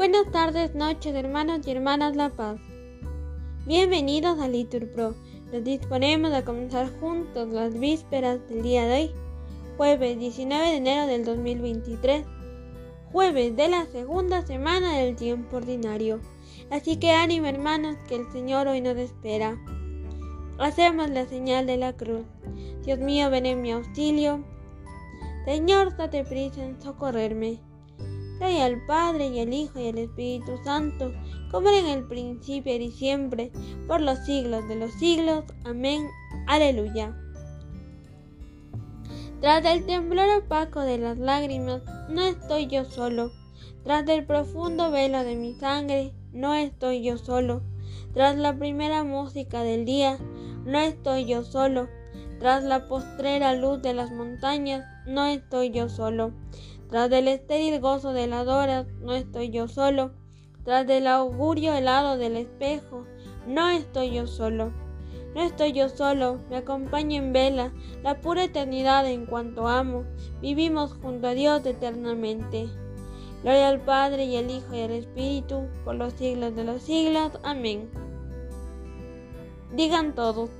Buenas tardes, noches, hermanos y hermanas La Paz. Bienvenidos a Litur Pro. Nos disponemos a comenzar juntos las vísperas del día de hoy, jueves 19 de enero del 2023, jueves de la segunda semana del tiempo ordinario. Así que ánimo, hermanos, que el Señor hoy nos espera. Hacemos la señal de la cruz. Dios mío, ven en mi auxilio. Señor, date prisa en socorrerme. Gloria al Padre y al Hijo y al Espíritu Santo, como era en el principio y siempre, por los siglos de los siglos. Amén. Aleluya. Tras el temblor opaco de las lágrimas, no estoy yo solo. Tras el profundo velo de mi sangre, no estoy yo solo. Tras la primera música del día, no estoy yo solo. Tras la postrera luz de las montañas, no estoy yo solo. Tras el estéril gozo de las horas, no estoy yo solo. Tras el augurio helado del espejo, no estoy yo solo. No estoy yo solo, me acompaña en vela la pura eternidad en cuanto amo. Vivimos junto a Dios eternamente. Gloria al Padre y al Hijo y al Espíritu, por los siglos de los siglos. Amén. Digan todos,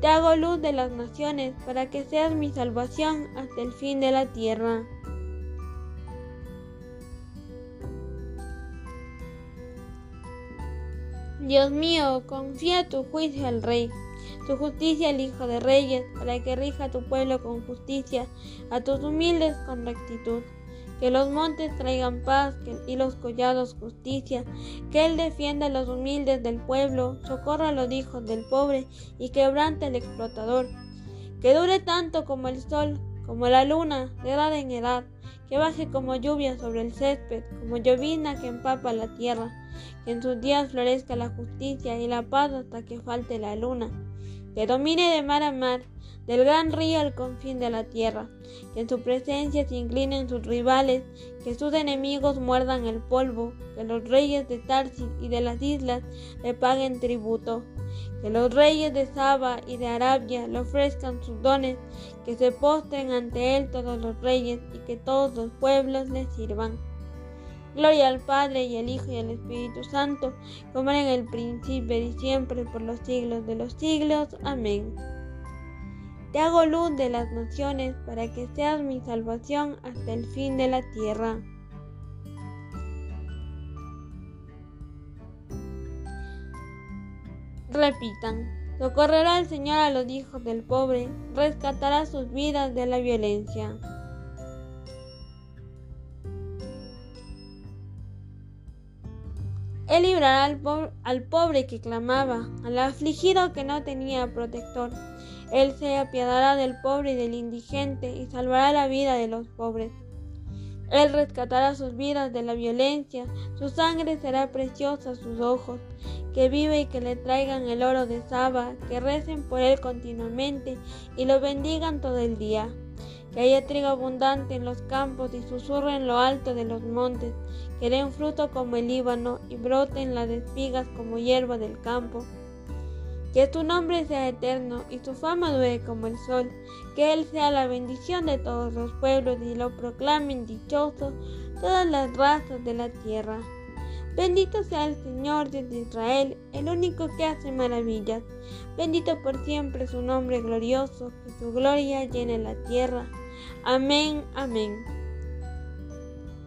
te hago luz de las naciones para que seas mi salvación hasta el fin de la tierra. Dios mío, confía tu juicio al Rey, tu justicia al Hijo de Reyes, para que rija a tu pueblo con justicia, a tus humildes con rectitud. Que los montes traigan paz y los collados justicia, que Él defienda a los humildes del pueblo, socorra a los hijos del pobre y quebrante al explotador. Que dure tanto como el sol, como la luna, de edad en edad, que baje como lluvia sobre el césped, como llovina que empapa la tierra, que en sus días florezca la justicia y la paz hasta que falte la luna, que domine de mar a mar, del gran río al confín de la tierra, que en su presencia se inclinen sus rivales, que sus enemigos muerdan el polvo, que los reyes de Tarsis y de las islas le paguen tributo, que los reyes de Saba y de Arabia le ofrezcan sus dones, que se postren ante él todos los reyes y que todos los pueblos le sirvan. Gloria al Padre y al Hijo y al Espíritu Santo, como era en el principio y siempre, por los siglos de los siglos. Amén. Te hago luz de las naciones para que seas mi salvación hasta el fin de la tierra. Repitan, socorrerá el Señor a los hijos del pobre, rescatará sus vidas de la violencia. Él librará al, pobre que clamaba, al afligido que no tenía protector. Él se apiadará del pobre y del indigente y salvará la vida de los pobres. Él rescatará sus vidas de la violencia, su sangre será preciosa a sus ojos, que vive y que le traigan el oro de Saba, que recen por él continuamente y lo bendigan todo el día que haya trigo abundante en los campos y susurre en lo alto de los montes, que den fruto como el Líbano y broten las espigas como hierba del campo. Que tu nombre sea eterno y tu fama dure como el sol, que Él sea la bendición de todos los pueblos y lo proclamen dichoso todas las razas de la tierra. Bendito sea el Señor Dios de Israel, el único que hace maravillas. Bendito por siempre su nombre glorioso, que su gloria llene la tierra. Amén, amén.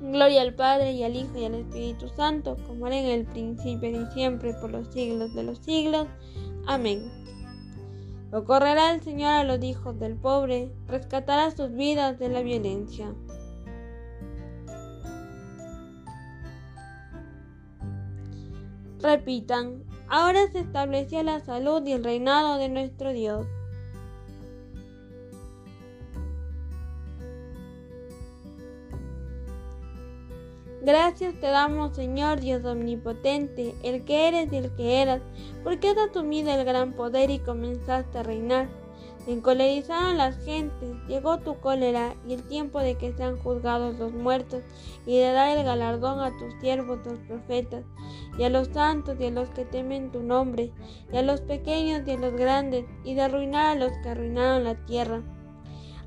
Gloria al Padre y al Hijo y al Espíritu Santo, como era en el principio y siempre, por los siglos de los siglos. Amén. Socorrerá el Señor a los hijos del pobre, rescatará sus vidas de la violencia. Repitan, ahora se estableció la salud y el reinado de nuestro Dios. Gracias te damos, Señor Dios omnipotente, el que eres y el que eras, porque has asumido el gran poder y comenzaste a reinar. Se encolerizaron las gentes, llegó tu cólera y el tiempo de que sean juzgados los muertos y de dar el galardón a tus siervos los profetas, y a los santos y a los que temen tu nombre, y a los pequeños y a los grandes, y de arruinar a los que arruinaron la tierra.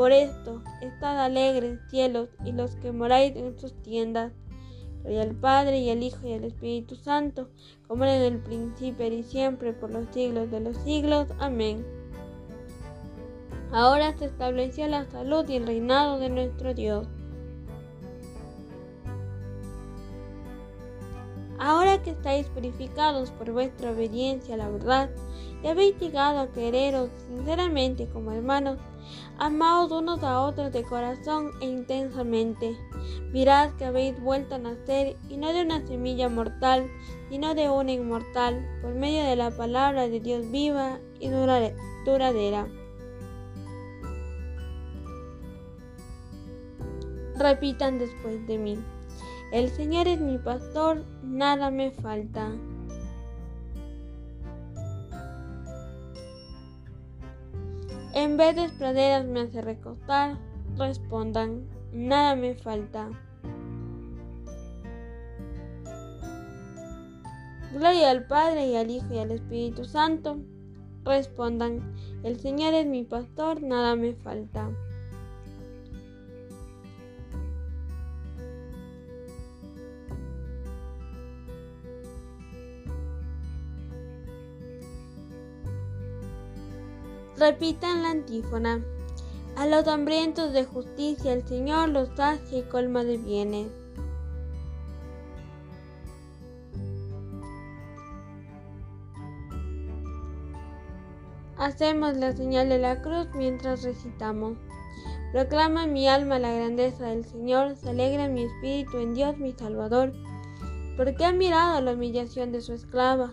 Por esto, estad alegres, cielos, y los que moráis en sus tiendas. Gloria al Padre, y al Hijo, y al Espíritu Santo, como era en el principio y siempre, por los siglos de los siglos. Amén. Ahora se estableció la salud y el reinado de nuestro Dios. Que estáis purificados por vuestra obediencia a la verdad, y habéis llegado a quereros sinceramente como hermanos, amaos unos a otros de corazón e intensamente. Mirad que habéis vuelto a nacer, y no de una semilla mortal, sino de una inmortal, por medio de la palabra de Dios viva y duradera. Repitan después de mí. El Señor es mi pastor, nada me falta. En vez de praderas me hace recostar, respondan, nada me falta. Gloria al Padre y al Hijo y al Espíritu Santo, respondan, el Señor es mi pastor, nada me falta. Repitan la antífona. A los hambrientos de justicia el Señor los sacia y colma de bienes. Hacemos la señal de la cruz mientras recitamos. Proclama mi alma la grandeza del Señor, se alegra mi espíritu en Dios mi Salvador, porque ha mirado la humillación de su esclava.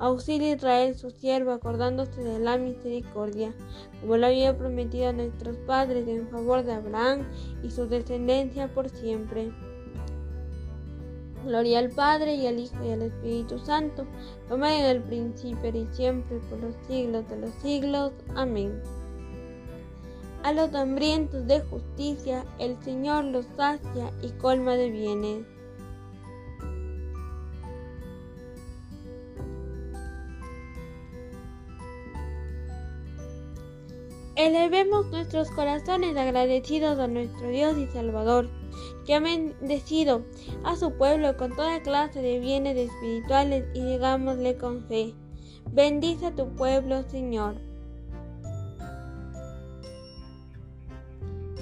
Auxilia Israel su siervo, acordándose de la misericordia, como lo había prometido a nuestros padres en favor de Abraham y su descendencia por siempre. Gloria al Padre y al Hijo y al Espíritu Santo, como en el principio y siempre, por los siglos de los siglos. Amén. A los hambrientos de justicia, el Señor los sacia y colma de bienes. Elevemos nuestros corazones agradecidos a nuestro Dios y Salvador, que ha bendecido a su pueblo con toda clase de bienes espirituales y digámosle con fe. Bendice a tu pueblo, Señor.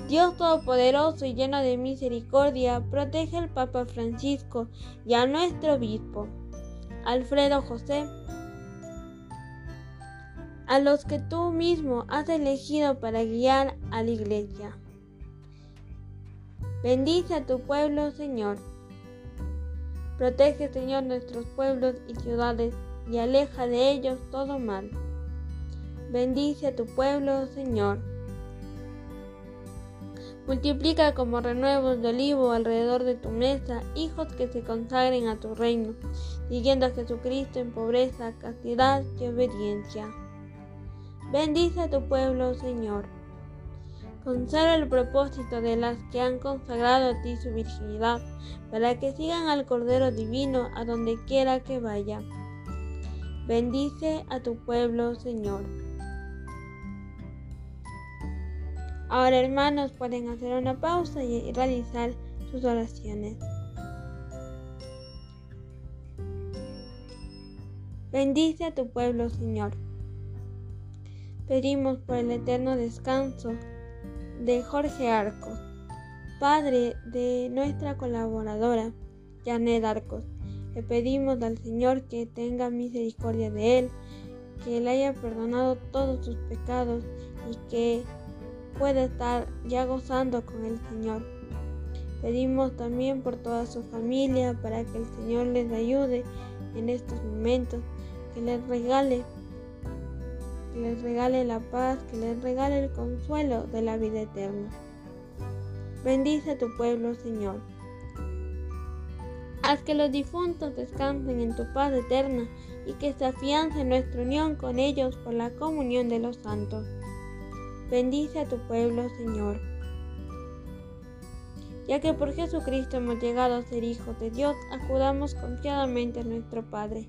Dios Todopoderoso y lleno de misericordia, protege al Papa Francisco y a nuestro obispo, Alfredo José a los que tú mismo has elegido para guiar a la iglesia. Bendice a tu pueblo, Señor. Protege, Señor, nuestros pueblos y ciudades y aleja de ellos todo mal. Bendice a tu pueblo, Señor. Multiplica como renuevos de olivo alrededor de tu mesa hijos que se consagren a tu reino, siguiendo a Jesucristo en pobreza, castidad y obediencia. Bendice a tu pueblo, Señor. Conserva el propósito de las que han consagrado a ti su virginidad, para que sigan al Cordero Divino a donde quiera que vaya. Bendice a tu pueblo, Señor. Ahora, hermanos, pueden hacer una pausa y realizar sus oraciones. Bendice a tu pueblo, Señor. Pedimos por el eterno descanso de Jorge Arcos, padre de nuestra colaboradora, Janet Arcos, Le pedimos al Señor que tenga misericordia de él, que le haya perdonado todos sus pecados y que pueda estar ya gozando con el Señor. Pedimos también por toda su familia para que el Señor les ayude en estos momentos, que les regale, que les regale la paz, que les regale el consuelo de la vida eterna. Bendice a tu pueblo, Señor. Haz que los difuntos descansen en tu paz eterna y que se afiance nuestra unión con ellos por la comunión de los santos. Bendice a tu pueblo, Señor. Ya que por Jesucristo hemos llegado a ser hijos de Dios, acudamos confiadamente a nuestro Padre.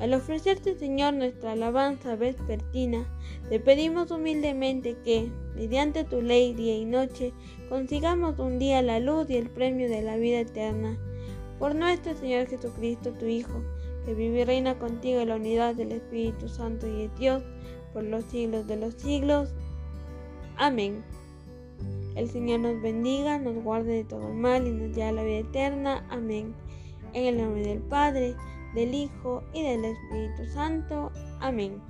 Al ofrecerte, Señor, nuestra alabanza vespertina, te pedimos humildemente que, mediante tu ley día y noche, consigamos un día la luz y el premio de la vida eterna. Por nuestro Señor Jesucristo, tu Hijo, que vive y reina contigo en la unidad del Espíritu Santo y de Dios, por los siglos de los siglos. Amén. El Señor nos bendiga, nos guarde de todo mal y nos lleve a la vida eterna. Amén. En el nombre del Padre, del Hijo y del Espíritu Santo. Amén.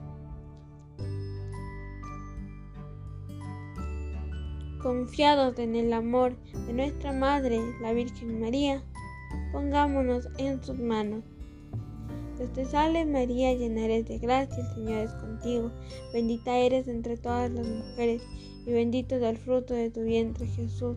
Confiados en el amor de nuestra Madre, la Virgen María, pongámonos en sus manos. Dios te salve María, llena eres de gracia, el Señor es contigo, bendita eres entre todas las mujeres y bendito es el fruto de tu vientre Jesús.